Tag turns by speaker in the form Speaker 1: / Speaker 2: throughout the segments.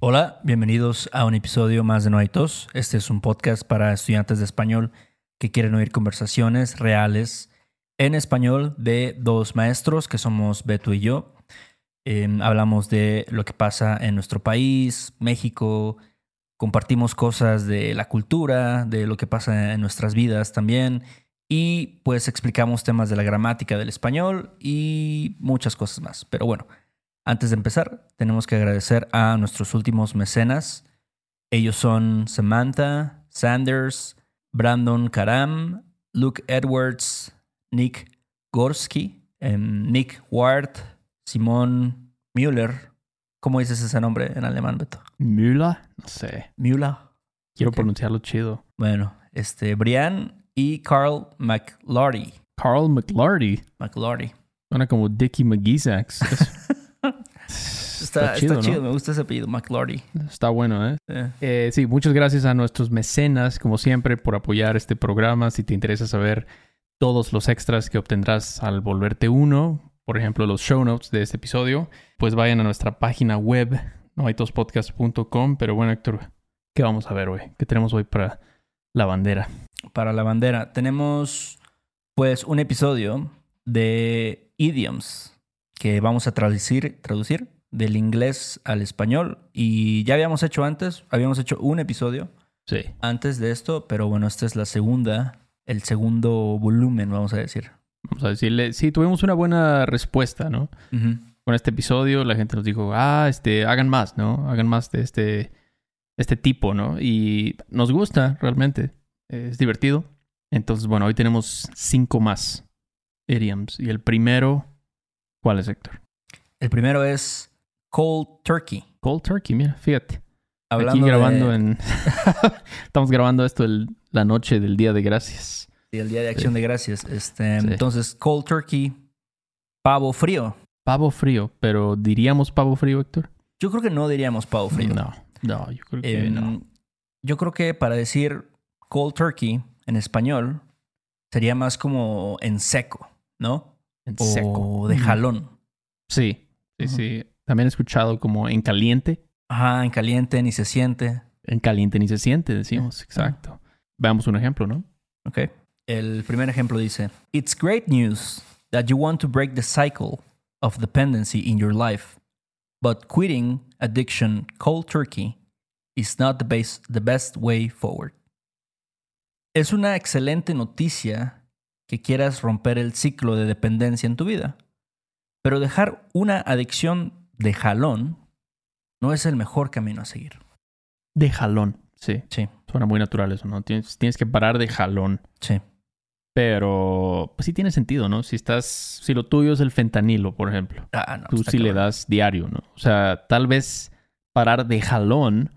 Speaker 1: Hola, bienvenidos a un episodio más de No hay tos. Este es un podcast para estudiantes de español que quieren oír conversaciones reales en español de dos maestros que somos Beto y yo. Eh, hablamos de lo que pasa en nuestro país, México, compartimos cosas de la cultura, de lo que pasa en nuestras vidas también y pues explicamos temas de la gramática del español y muchas cosas más. Pero bueno, antes de empezar, tenemos que agradecer a nuestros últimos mecenas. Ellos son Samantha, Sanders, Brandon Karam, Luke Edwards, Nick Gorski, em, Nick Ward, Simón Müller. ¿Cómo dices ese nombre en alemán, Beto?
Speaker 2: Müller, no sé.
Speaker 1: Müller.
Speaker 2: Quiero pronunciarlo chido.
Speaker 1: Bueno, este, Brian y Carl McLarty.
Speaker 2: Carl McLarty.
Speaker 1: McLarty.
Speaker 2: Suena como Dickie McGeezax.
Speaker 1: Está, está chido,
Speaker 2: chido, ¿no?
Speaker 1: me gusta ese apellido, McLarty.
Speaker 2: Está bueno, ¿eh?
Speaker 1: Eh,
Speaker 2: Eh, Sí, muchas gracias a nuestros mecenas, como siempre, por apoyar este programa. Si te interesa saber todos los extras que obtendrás al volverte uno, por ejemplo, los show notes de este episodio, pues vayan a nuestra página web, noaitospodcast.com. Pero bueno, Héctor, ¿qué vamos a ver hoy? ¿Qué tenemos hoy para la bandera?
Speaker 1: para la bandera. Tenemos pues un episodio de idioms que vamos a traducir, traducir del inglés al español. Y ya habíamos hecho antes, habíamos hecho un episodio
Speaker 2: Sí.
Speaker 1: antes de esto, pero bueno, esta es la segunda, el segundo volumen, vamos a decir.
Speaker 2: Vamos a decirle, sí, tuvimos una buena respuesta, ¿no? Con este episodio, la gente nos dijo, ah, este, hagan más, ¿no? Hagan más de este, este tipo, ¿no? Y nos gusta realmente, es divertido. Entonces, bueno, hoy tenemos cinco más idioms. Y el primero, ¿cuál es, Héctor?
Speaker 1: El primero es cold turkey.
Speaker 2: Cold turkey, mira, fíjate.
Speaker 1: Hablando
Speaker 2: Aquí grabando
Speaker 1: de-
Speaker 2: en... Estamos grabando esto el- la noche del Día de Gracias.
Speaker 1: Y el Día de Acción
Speaker 2: Sí.
Speaker 1: de Gracias. Este,
Speaker 2: Sí.
Speaker 1: Entonces, cold turkey, pavo frío.
Speaker 2: Pavo frío, pero ¿diríamos pavo frío, Héctor?
Speaker 1: Yo creo que no diríamos pavo frío.
Speaker 2: No, no, yo creo que
Speaker 1: Em,
Speaker 2: no.
Speaker 1: Yo creo que para decir cold turkey en español sería más como en seco, ¿no?
Speaker 2: En
Speaker 1: O
Speaker 2: seco.
Speaker 1: de jalón.
Speaker 2: Sí, sí,
Speaker 1: Ujú.
Speaker 2: sí. También he escuchado como en caliente.
Speaker 1: Ajá, en caliente ni se siente.
Speaker 2: En caliente ni se siente, decimos. Exacto. Veamos un ejemplo, ¿no?
Speaker 1: Ok. El primer ejemplo dice: It's great news that you want to break the cycle of dependency in your life, but quitting addiction cold turkey is not the, base, the best way forward. Es una excelente noticia que quieras romper el ciclo de dependencia en tu vida, pero dejar una adicción de jalón no es el mejor camino a seguir.
Speaker 2: De jalón. Sí.
Speaker 1: Sí,
Speaker 2: Suena muy natural eso, ¿no? Tienes, tienes que parar de jalón.
Speaker 1: sí.
Speaker 2: Pero, pues sí tiene sentido, ¿no? Si estás, si lo tuyo es el fentanilo, por ejemplo,
Speaker 1: Ah, no,
Speaker 2: tú
Speaker 1: está
Speaker 2: sí le das diario, ¿no? O sea, tal vez parar de jalón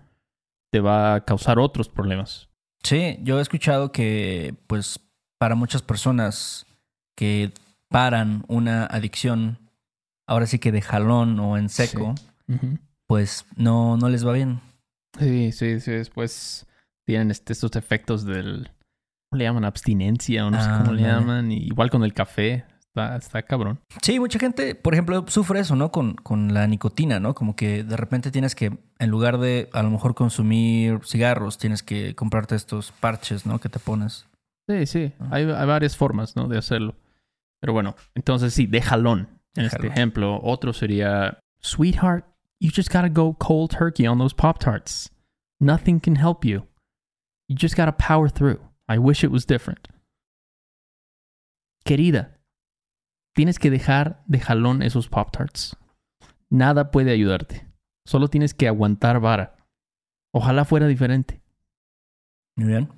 Speaker 2: te va a causar otros problemas.
Speaker 1: Sí, yo he escuchado que, pues, para muchas personas que paran una adicción, ahora sí que de jalón o en seco, pues no, no les va bien.
Speaker 2: Sí, sí, sí. Después tienen este- estos efectos del. ¿Cómo le llaman? Abstinencia o no sé cómo le llaman. Y igual con el café. Está, está cabrón.
Speaker 1: Sí, mucha gente, por ejemplo, sufre eso, ¿no? Con, con la nicotina, ¿no? Como que de repente tienes que, en lugar de a lo mejor consumir cigarros, tienes que comprarte estos parches, ¿no? Que te pones.
Speaker 2: Sí, sí.
Speaker 1: Ah.
Speaker 2: Hay, hay varias formas, ¿no? De hacerlo. Pero bueno, entonces sí, de jalón. En
Speaker 1: De
Speaker 2: este
Speaker 1: jalón.
Speaker 2: ejemplo, otro sería: Sweetheart, you just gotta go cold turkey on those Pop Tarts. Nothing can help you. You just gotta power through. I wish it was different. Querida, tienes que dejar de jalón esos Pop Tarts. Nada puede ayudarte. Solo tienes que aguantar vara. Ojalá fuera diferente.
Speaker 1: Muy bien.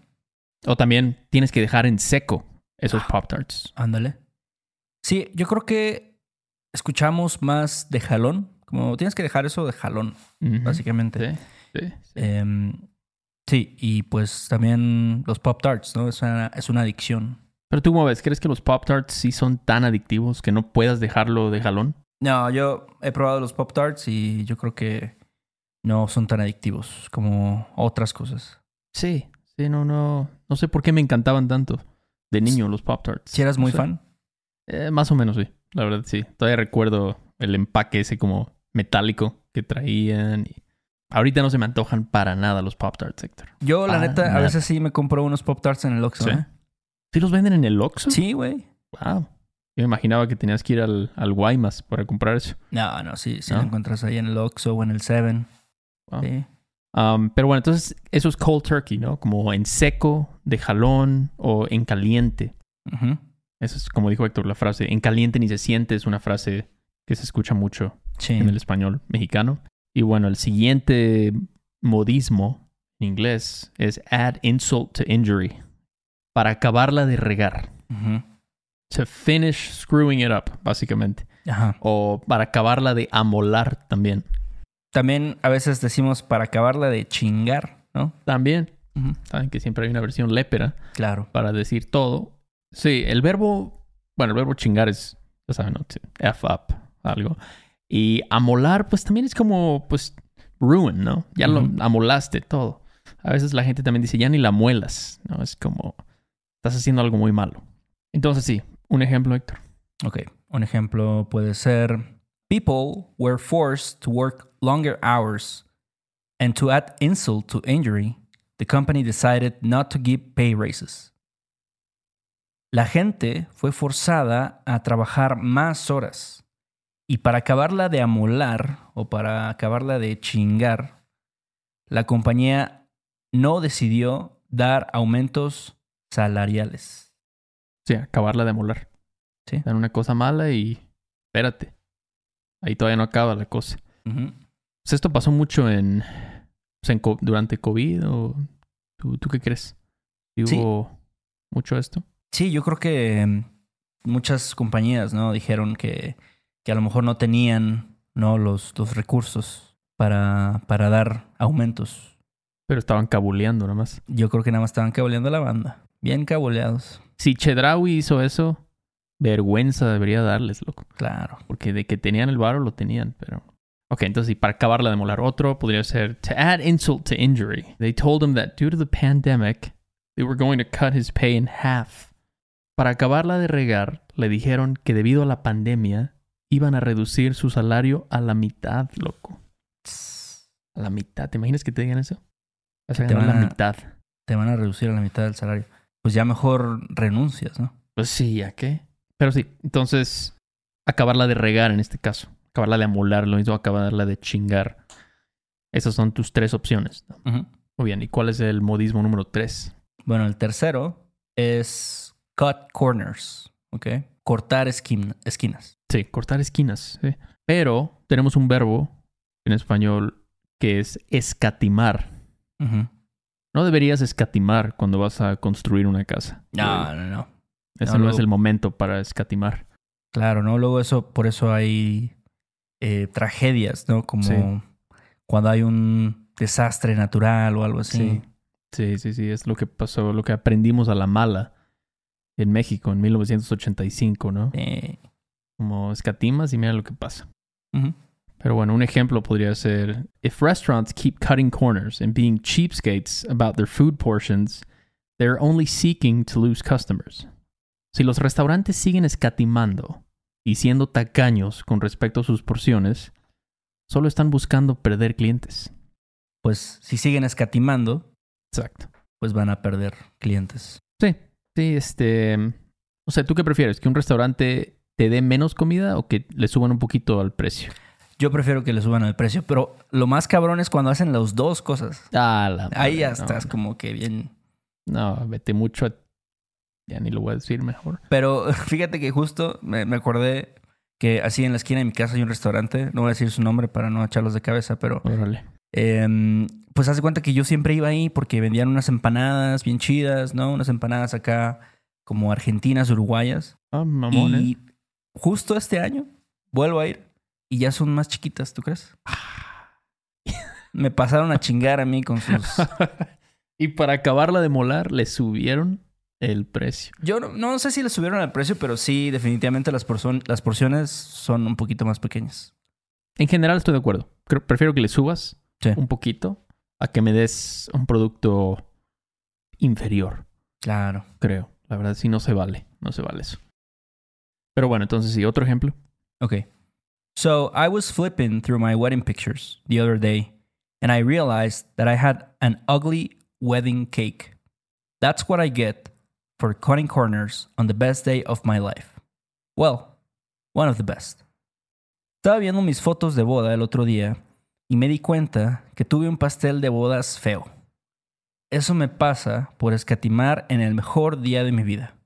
Speaker 2: O también tienes que dejar en seco esos
Speaker 1: Ah.
Speaker 2: Pop Tarts.
Speaker 1: Ándale. Sí, yo creo que escuchamos más de jalón, como tienes que dejar eso de jalón, básicamente.
Speaker 2: Sí, sí, sí.
Speaker 1: Em, sí, y pues también los Pop Tarts, ¿no? Es una, es una adicción.
Speaker 2: Pero tú, ¿cómo ves? ¿Crees que los Pop Tarts sí son tan adictivos que no puedas dejarlo de jalón?
Speaker 1: No, yo he probado los Pop Tarts y yo creo que no son tan adictivos como otras cosas.
Speaker 2: Sí, sí, no, no. No sé por qué me encantaban tanto de niño los Pop Tarts.
Speaker 1: Si eras muy fan.
Speaker 2: Eh, más o menos, sí. La verdad, sí. Todavía recuerdo el empaque ese como metálico que traían. y Ahorita no se me antojan para nada los Pop Tarts, Héctor.
Speaker 1: Yo, la
Speaker 2: Para
Speaker 1: neta, a veces sí me compro unos Pop Tarts en el Oxxo,
Speaker 2: ¿Sí?
Speaker 1: ¿eh?
Speaker 2: ¿Sí los venden en el Oxxo?
Speaker 1: Sí, güey.
Speaker 2: Wow. Yo me imaginaba que tenías que ir al, al Guaymas para comprar eso.
Speaker 1: No, no, sí, sí
Speaker 2: ¿No?
Speaker 1: lo encuentras ahí en el Oxxo o en el Seven.
Speaker 2: Wow.
Speaker 1: Sí.
Speaker 2: Um, pero bueno, entonces eso es cold turkey, ¿no? Como en seco, de jalón o en caliente. Eso es como dijo Héctor, la frase en caliente ni se siente es una frase que se escucha mucho
Speaker 1: Sí.
Speaker 2: en el español mexicano. Y bueno, el siguiente modismo en inglés es add insult to injury. Para acabarla de regar. To finish screwing it up, básicamente. O para acabarla de amolar también.
Speaker 1: También a veces decimos para acabarla de chingar, ¿no?
Speaker 2: También. Saben que siempre hay una versión lépera
Speaker 1: Claro.
Speaker 2: para decir todo. Sí, el verbo, bueno, el verbo chingar es, ya saben, ¿no? F up, algo. Y amolar, pues también es como, pues, ruin, ¿no? Ya lo amolaste todo. A veces la gente también dice, ya ni la muelas, ¿no? Es como, estás haciendo algo muy malo. Entonces, sí, un ejemplo, Héctor.
Speaker 1: Ok. Un ejemplo puede ser: People were forced to work longer hours, and to add insult to injury, the company decided not to give pay raises. La gente fue forzada a trabajar más horas. Y para acabarla de amolar o para acabarla de chingar, la compañía no decidió dar aumentos salariales.
Speaker 2: Sí, acabarla de amolar.
Speaker 1: Sí.
Speaker 2: Dan una cosa mala y espérate. Ahí todavía no acaba la cosa. Pues esto pasó mucho en, pues, en durante COVID o ¿tú, tú qué crees? ¿Y
Speaker 1: Sí.
Speaker 2: ¿Hubo mucho esto?
Speaker 1: Sí, yo creo que mm, muchas compañías, ¿no? Dijeron que, que a lo mejor no tenían, ¿no? Los, los recursos para, para dar aumentos.
Speaker 2: Pero estaban cabuleando nada más.
Speaker 1: Yo creo que nada más estaban caboleando la banda. Bien caboleados.
Speaker 2: Si Chedraui hizo eso, vergüenza debería darles, loco.
Speaker 1: Claro.
Speaker 2: Porque de que tenían el varo lo tenían, pero... Ok, entonces y para acabarla de molar otro podría ser to add insult to injury. They told him that due to the pandemic, they were going to cut his pay in half. Para acabarla de regar, le dijeron que debido a la pandemia iban a reducir su salario a la mitad, loco. A la mitad. ¿Te imaginas que te digan eso?
Speaker 1: Te
Speaker 2: la
Speaker 1: van a-
Speaker 2: mitad.
Speaker 1: Te van a reducir a la mitad del salario. Pues ya mejor renuncias, ¿no?
Speaker 2: Pues sí, ¿a qué? Pero sí, entonces, acabarla de regar en este caso. Acabarla de amolar, lo mismo acabarla de chingar. Esas son tus tres opciones. Muy bien, ¿y cuál es el modismo número tres?
Speaker 1: Bueno, el tercero es cut corners, ¿ok? Cortar esquin- esquinas.
Speaker 2: Sí, cortar esquinas. sí. Pero tenemos un verbo en español que es escatimar. No deberías escatimar cuando vas a construir una casa.
Speaker 1: No, no, no.
Speaker 2: Ese
Speaker 1: no,
Speaker 2: no,
Speaker 1: luego-
Speaker 2: es el momento para escatimar.
Speaker 1: Claro, ¿no? Luego eso, por eso hay eh, tragedias, ¿no? Como
Speaker 2: Sí.
Speaker 1: cuando hay un desastre natural o algo así.
Speaker 2: Sí. Sí, sí, sí, es lo que pasó, lo que aprendimos a la mala en México en 1985, ¿no? Como escatimas y mira lo que pasa. Pero bueno, un ejemplo podría ser: If restaurants keep cutting corners and being cheapskates about their food portions, they're only seeking to lose customers. Si los restaurantes siguen escatimando y siendo tacaños con respecto a sus porciones, solo están buscando perder clientes.
Speaker 1: Pues si siguen escatimando,
Speaker 2: Exacto.
Speaker 1: pues van a perder clientes.
Speaker 2: Sí, sí, este. O sea, ¿tú qué prefieres? ¿Que un restaurante te dé menos comida o que le suban un poquito al precio?
Speaker 1: Yo prefiero que le suban el precio, pero lo más cabrón es cuando hacen las dos cosas.
Speaker 2: Ah, la
Speaker 1: Ahí ya
Speaker 2: madre, no,
Speaker 1: estás
Speaker 2: no.
Speaker 1: como que bien.
Speaker 2: No, vete mucho a... Ya ni lo voy a decir mejor.
Speaker 1: Pero fíjate que justo me, me acordé que así en la esquina de mi casa hay un restaurante. No voy a decir su nombre para no echarlos de cabeza, pero
Speaker 2: Órale.
Speaker 1: Em, pues hace cuenta que yo siempre iba ahí porque vendían unas empanadas bien chidas, ¿no? Unas empanadas acá como argentinas, uruguayas.
Speaker 2: Ah, mamón, ¿eh?
Speaker 1: y justo este año vuelvo a ir y ya son más chiquitas, ¿tú crees? Me pasaron a chingar a mí con sus...
Speaker 2: y para acabarla de molar, le subieron el precio.
Speaker 1: Yo no, no sé si le subieron el precio, pero sí, definitivamente las, las porciones son un poquito más pequeñas.
Speaker 2: En general estoy de acuerdo. Creo- prefiero que le subas
Speaker 1: Sí.
Speaker 2: un poquito a que me des un producto inferior,
Speaker 1: Claro.
Speaker 2: creo. La verdad sí no se vale. No se vale eso. Pero bueno, entonces sí, otro ejemplo.
Speaker 1: Okay. So I was flipping through my wedding pictures the other day, and I realized that I had an ugly wedding cake. That's what I get for cutting corners on the best day of my life. Well, one of the best. Estaba viendo mis fotos de boda el otro día y me di cuenta que tuve un pastel de bodas feo. Eso me pasa por escatimar en el mejor día de mi vida.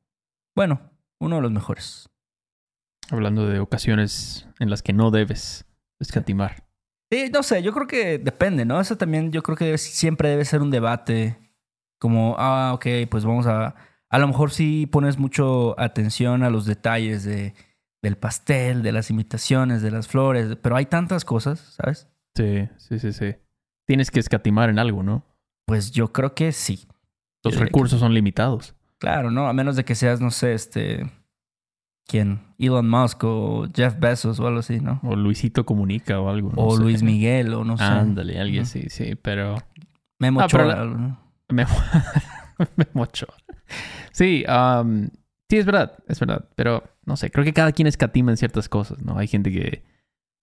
Speaker 1: Bueno, uno de los mejores.
Speaker 2: Hablando de ocasiones en las que no debes escatimar.
Speaker 1: Sí, no sé, yo creo que depende, ¿no? Eso también yo creo que siempre debe ser un debate. Como, ah, ok, pues vamos a... A lo mejor sí pones mucho atención a los detalles de, del pastel, de las imitaciones, de las flores, pero hay tantas cosas, ¿sabes?
Speaker 2: Sí, sí, sí, sí. Tienes que escatimar en algo, ¿no?
Speaker 1: Pues yo creo que sí.
Speaker 2: Los
Speaker 1: que
Speaker 2: recursos son limitados.
Speaker 1: Claro, ¿no? A menos de que seas, no sé, este... ¿Quién? Elon Musk o Jeff Bezos o algo así, ¿no?
Speaker 2: O Luisito Comunica o algo. no
Speaker 1: o
Speaker 2: sé.
Speaker 1: Luis Miguel o no sé.
Speaker 2: Ándale, alguien sí, sí, pero...
Speaker 1: Memo
Speaker 2: Ah, pero la-
Speaker 1: ¿no?
Speaker 2: Me, me mocho. Sí, um, sí, es verdad, es verdad. Pero no sé, creo que cada quien escatima en ciertas cosas, ¿no? Hay gente que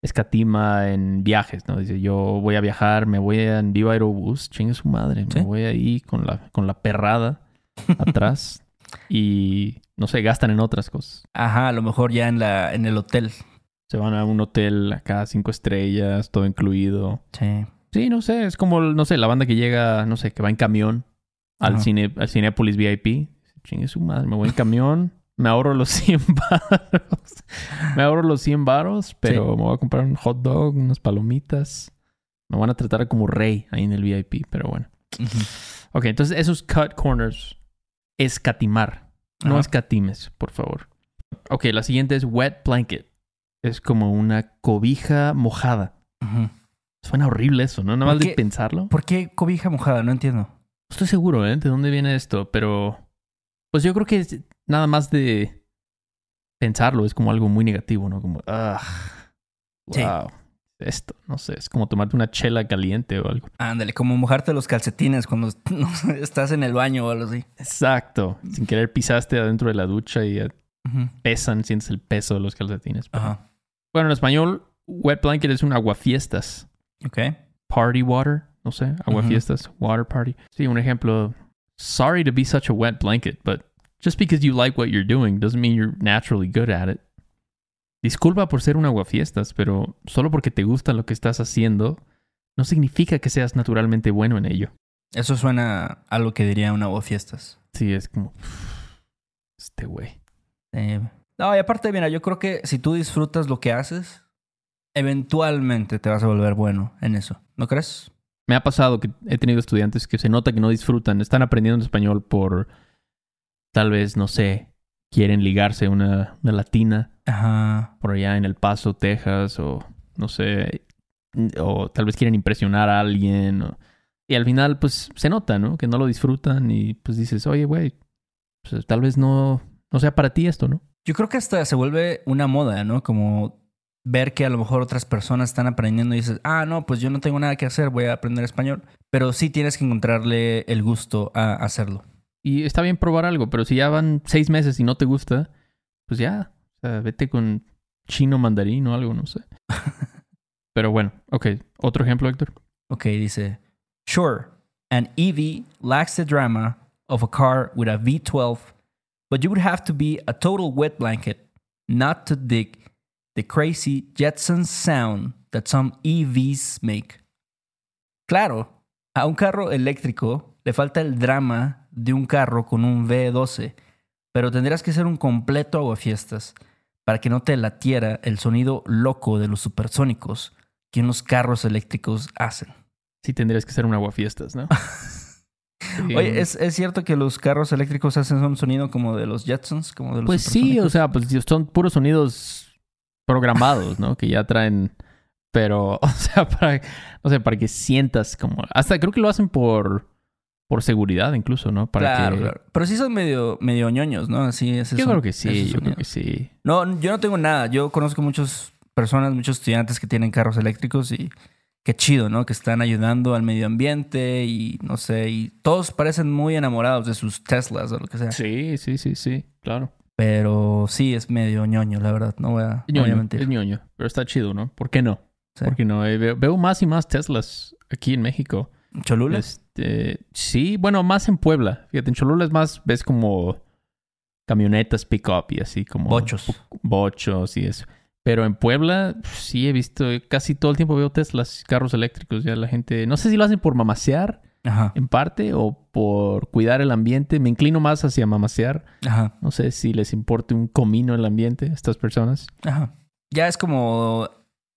Speaker 2: escatima en viajes, ¿no? Dice, yo voy a viajar, me voy en Viva Aerobús, chingue su madre,
Speaker 1: Sí.
Speaker 2: me voy ahí con la, con la perrada atrás y, no sé, gastan en otras cosas.
Speaker 1: Ajá, a lo mejor ya en, la, en el hotel.
Speaker 2: Se van a un hotel acá, cinco estrellas, todo incluido.
Speaker 1: Sí.
Speaker 2: Sí, no sé, es como, no sé, la banda que llega, no sé, que va en camión al, cine, al Cinépolis VIP. Chingue su madre, me voy en camión, me ahorro los 100 baros. Me ahorro los 100 baros, pero me voy a comprar un hot dog, unas palomitas. Me van a tratar como rey ahí en el VIP, pero bueno.
Speaker 1: Ujú.
Speaker 2: Ok, entonces esos cut corners, escatimar. No escatimes, por favor. Ok, la siguiente es wet blanket. Es como una cobija mojada. Suena horrible eso, ¿no? Nada
Speaker 1: ¿Por
Speaker 2: más de pensarlo.
Speaker 1: ¿Por qué cobija mojada? No entiendo.
Speaker 2: No estoy seguro, ¿eh? De dónde viene esto, pero... Pues yo creo que es nada más de pensarlo es como algo muy negativo, ¿no? Como, ah,
Speaker 1: Sí.
Speaker 2: wow, esto, no sé, es como tomarte una chela caliente o algo.
Speaker 1: Ándale, como mojarte los calcetines cuando no estás en el baño o algo así.
Speaker 2: Exacto. Sin querer pisaste adentro de la ducha y pesan, sientes el peso de los calcetines. Pero-
Speaker 1: Ajá.
Speaker 2: Bueno, en español, wet blanket es un aguafiestas.
Speaker 1: Ok.
Speaker 2: Party water, no sé,
Speaker 1: Ujú.
Speaker 2: aguafiestas, water party. Sí, un ejemplo. Sorry to be such a wet blanket, but just because you like what you're doing doesn't mean you're naturally good at it. Disculpa por ser un aguafiestas, pero solo porque te gusta lo que estás haciendo no significa que seas naturalmente bueno en ello.
Speaker 1: Eso suena a lo que diría una fiestas.
Speaker 2: Sí, es como este güey.
Speaker 1: Eh, no, y aparte, mira, yo creo que si tú disfrutas lo que haces, eventualmente te vas a volver bueno en eso. ¿No crees?
Speaker 2: Me ha pasado que he tenido estudiantes que se nota que no disfrutan, están aprendiendo español por tal vez, no sé, quieren ligarse a una, una latina
Speaker 1: Ajá.
Speaker 2: por allá en El Paso, Texas, o no sé, o tal vez quieren impresionar a alguien. o- y al final, pues se nota, ¿no? Que no lo disfrutan y pues dices, oye, güey, pues, tal vez no, no sea para ti esto, ¿no?
Speaker 1: Yo creo que hasta se vuelve una moda, ¿no? Como ver que a lo mejor otras personas están aprendiendo y dices, ah, no, pues yo no tengo nada que hacer, voy a aprender español. Pero sí tienes que encontrarle el gusto a hacerlo.
Speaker 2: Y está bien probar algo, pero si ya van seis meses y no te gusta, pues ya, o sea, vete con chino mandarín o algo, no sé. pero bueno, ok. Otro ejemplo, Héctor.
Speaker 1: Ok, dice, sure, an EV lacks the drama of a car with a V12, but you would have to be a total wet blanket not to dig the crazy Jetson sound that some EVs make. Claro, a un carro eléctrico le falta el drama de un carro con un V12, pero tendrías que ser un completo aguafiestas para que no te latiera el sonido loco de los supersónicos que unos carros eléctricos hacen.
Speaker 2: Sí tendrías que ser un aguafiestas, ¿no? Sí.
Speaker 1: Oye, ¿es, es cierto que los carros eléctricos hacen un sonido como de los Jetsons? Como de los
Speaker 2: Pues sí, o sea, pues son puros sonidos programados, ¿no? Que ya traen, pero, o sea, para, o sea, para que sientas como, hasta creo que lo hacen por, por seguridad incluso, ¿no? Para
Speaker 1: claro,
Speaker 2: que,
Speaker 1: claro. Pero sí son medio, medio ñoños, ¿no? Así es
Speaker 2: yo creo que sí, yo creo que sí.
Speaker 1: No, yo no tengo nada. Yo conozco muchas personas, muchos estudiantes que tienen carros eléctricos y qué chido, ¿no? Que están ayudando al medio ambiente y no sé, y todos parecen muy enamorados de sus Teslas o lo que sea.
Speaker 2: Sí, sí, sí, sí, claro.
Speaker 1: Pero sí es medio ñoño, la verdad. No voy a,
Speaker 2: Es
Speaker 1: no voy a
Speaker 2: ñoño,
Speaker 1: mentir.
Speaker 2: es ñoño, pero está chido, ¿no? ¿Por qué no?
Speaker 1: Sí.
Speaker 2: ¿Por qué no? Eh, Veo, veo más y más Teslas aquí en México.
Speaker 1: ¿Cholula?
Speaker 2: Este, sí, bueno, más en Puebla. Fíjate, en Cholula es más, ves como camionetas pick-up y así como...
Speaker 1: Bochos.
Speaker 2: Bochos y eso. Pero en Puebla sí he visto, casi todo el tiempo veo Teslas, carros eléctricos. Ya la gente, no sé si lo hacen por mamasear
Speaker 1: Ajá.
Speaker 2: en parte o por cuidar el ambiente. Me inclino más hacia mamasear.
Speaker 1: Ajá.
Speaker 2: No sé si les importe un comino el ambiente a estas personas.
Speaker 1: Ajá. Ya es como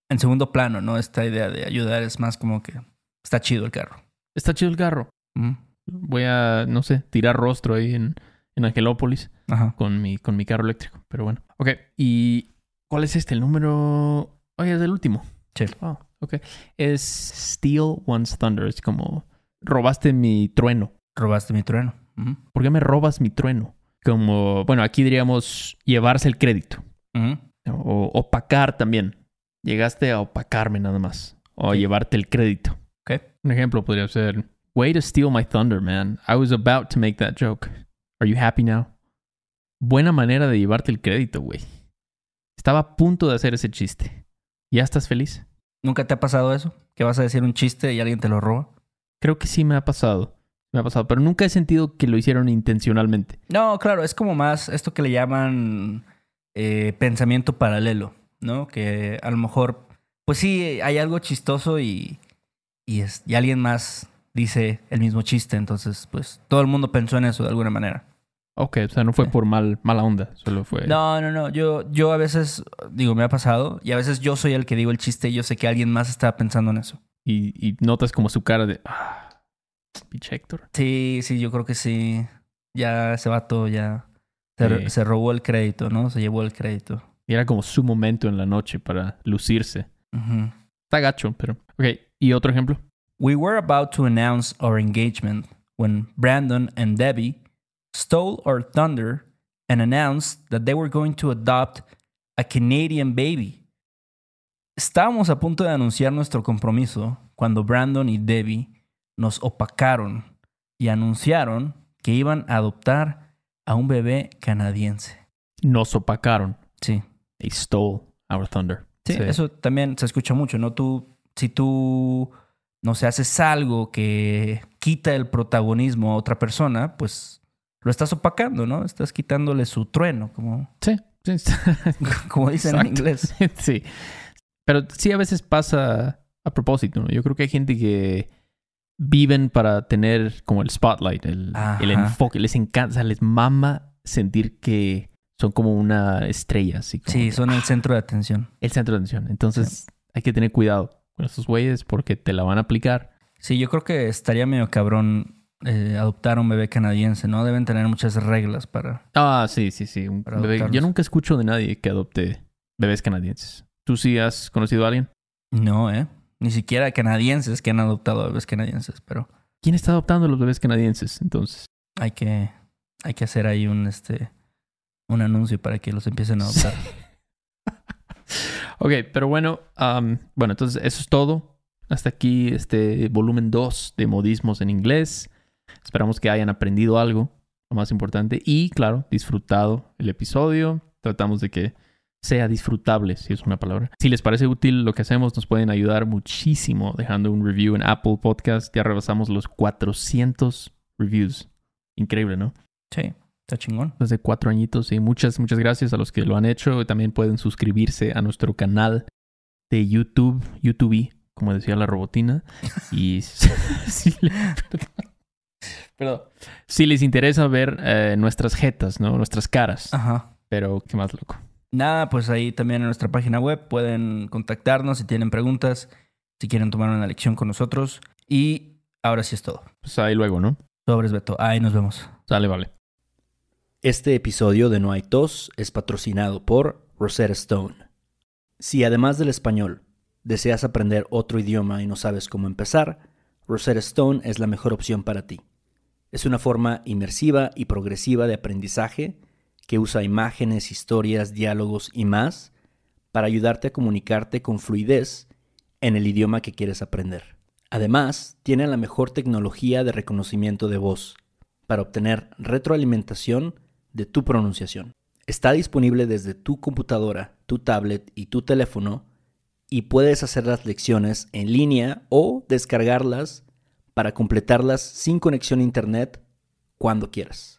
Speaker 1: en segundo plano, ¿no? Esta idea de ayudar es más como que está chido el carro.
Speaker 2: Está chido el carro.
Speaker 1: Mm.
Speaker 2: Voy a, no sé, tirar rostro ahí en, en Angelópolis
Speaker 1: Ajá.
Speaker 2: con mi, con mi carro eléctrico. Pero bueno. Ok. ¿Y cuál es este? El número... Oye, es el último.
Speaker 1: Sí.
Speaker 2: Oh, ok. Es Steal One's Thunder. Es como... Robaste mi trueno.
Speaker 1: Robaste mi trueno.
Speaker 2: ¿Por qué me robas mi trueno? Como... Bueno, aquí diríamos llevarse el crédito. O opacar también. Llegaste a opacarme nada más. O
Speaker 1: Sí.
Speaker 2: llevarte el crédito.
Speaker 1: Ok.
Speaker 2: Un ejemplo podría ser, Way to steal my thunder, man. I was about to make that joke. Are you happy now? Buena manera de llevarte el crédito, güey. Estaba a punto de hacer ese chiste. ¿Ya estás feliz?
Speaker 1: ¿Nunca te ha pasado eso? Que vas a decir un chiste y alguien te lo roba.
Speaker 2: Creo que sí me ha pasado. Me ha pasado, pero nunca he sentido que lo hicieron intencionalmente.
Speaker 1: No, claro, es como más esto que le llaman eh, pensamiento paralelo, ¿no? Que a lo mejor, pues sí, hay algo chistoso y, y, es, y alguien más dice el mismo chiste, entonces, pues todo el mundo pensó en eso de alguna manera.
Speaker 2: Ok, o sea, no fue
Speaker 1: Sí.
Speaker 2: por mal, mala onda, solo fue...
Speaker 1: No, no, no, yo, yo a veces, digo, me ha pasado y a veces yo soy el que digo el chiste y yo sé que alguien más está pensando en eso.
Speaker 2: Y, y notas como su cara de... Ah, pinche Héctor.
Speaker 1: Sí, sí, yo creo que sí. Ya ese vato ya se,
Speaker 2: Sí.
Speaker 1: se robó el crédito, ¿no? Se llevó el crédito.
Speaker 2: Y era como su momento en la noche para lucirse.
Speaker 1: Ujú.
Speaker 2: Está gacho, pero... Ok, ¿y otro ejemplo?
Speaker 1: We were about to announce our engagement when Brandon and Debbie stole our thunder and announced that they were going to adopt a Canadian baby. Estábamos a punto de anunciar nuestro compromiso cuando Brandon y Debbie nos opacaron y anunciaron que iban a adoptar a un bebé canadiense.
Speaker 2: Nos opacaron.
Speaker 1: Sí.
Speaker 2: They stole our thunder.
Speaker 1: Sí, eso también se escucha mucho, ¿no? Tú, si tú, no sé, haces algo que quita el protagonismo a otra persona, pues lo estás opacando, ¿no? Estás quitándole su trueno, como,
Speaker 2: Sí, sí.
Speaker 1: como dicen en inglés.
Speaker 2: sí. Pero sí a veces pasa a propósito, ¿no? Yo creo que hay gente que viven para tener como el spotlight, el, el enfoque. Les encanta, les mama sentir que son como una estrella, así como
Speaker 1: Sí,
Speaker 2: que,
Speaker 1: son el centro de atención.
Speaker 2: el centro de atención. Entonces hay que tener cuidado con estos güeyes porque te la van a aplicar.
Speaker 1: Sí, yo creo que estaría medio cabrón eh, adoptar a un bebé canadiense, ¿no? Deben tener muchas reglas para...
Speaker 2: Ah, sí, sí, sí. un bebé- Yo nunca escucho de nadie que adopte bebés canadienses. ¿Tú sí has conocido a alguien?
Speaker 1: No, ¿eh? Ni siquiera canadienses que han adoptado a bebés canadienses, pero
Speaker 2: ¿Quién está adoptando a los bebés canadienses entonces?
Speaker 1: hay que, hay que hacer ahí un, este, un anuncio para que los empiecen a adoptar.
Speaker 2: Ok, pero bueno, bueno, entonces eso es todo. Hasta aquí este volumen 2 de modismos en inglés. Esperamos que hayan aprendido algo, lo más importante, y claro, disfrutado el episodio. Tratamos de que sea disfrutable, si es una palabra. Si les parece útil lo que hacemos, nos pueden ayudar muchísimo dejando un review en Apple Podcast. Ya rebasamos los 400 reviews. Increíble, ¿no?
Speaker 1: Sí, está chingón.
Speaker 2: desde cuatro añitos y muchas, muchas gracias a los que lo han hecho. También pueden suscribirse a nuestro canal de YouTube, YouTube, como decía la robotina. Y si, le- perdón. Perdón. Si les interesa ver eh, nuestras jetas, ¿no? Nuestras caras.
Speaker 1: Ajá.
Speaker 2: Pero qué más loco.
Speaker 1: Nada, pues ahí también en nuestra página web pueden contactarnos si tienen preguntas, si quieren tomar una lección con nosotros. Y ahora sí es todo.
Speaker 2: Pues ahí luego, ¿no?
Speaker 1: Sobres Beto. Ahí nos vemos.
Speaker 2: Sale, vale.
Speaker 1: Este episodio de No hay tos es patrocinado por Rosetta Stone. Si además del español deseas aprender otro idioma y no sabes cómo empezar, Rosetta Stone es la mejor opción para ti. Es una forma inmersiva y progresiva de aprendizaje que usa imágenes, historias, diálogos y más para ayudarte a comunicarte con fluidez en el idioma que quieres aprender. Además, tiene la mejor tecnología de reconocimiento de voz para obtener retroalimentación de tu pronunciación. Está disponible desde tu computadora, tu tablet y tu teléfono y puedes hacer las lecciones en línea o descargarlas para completarlas sin conexión a internet cuando quieras.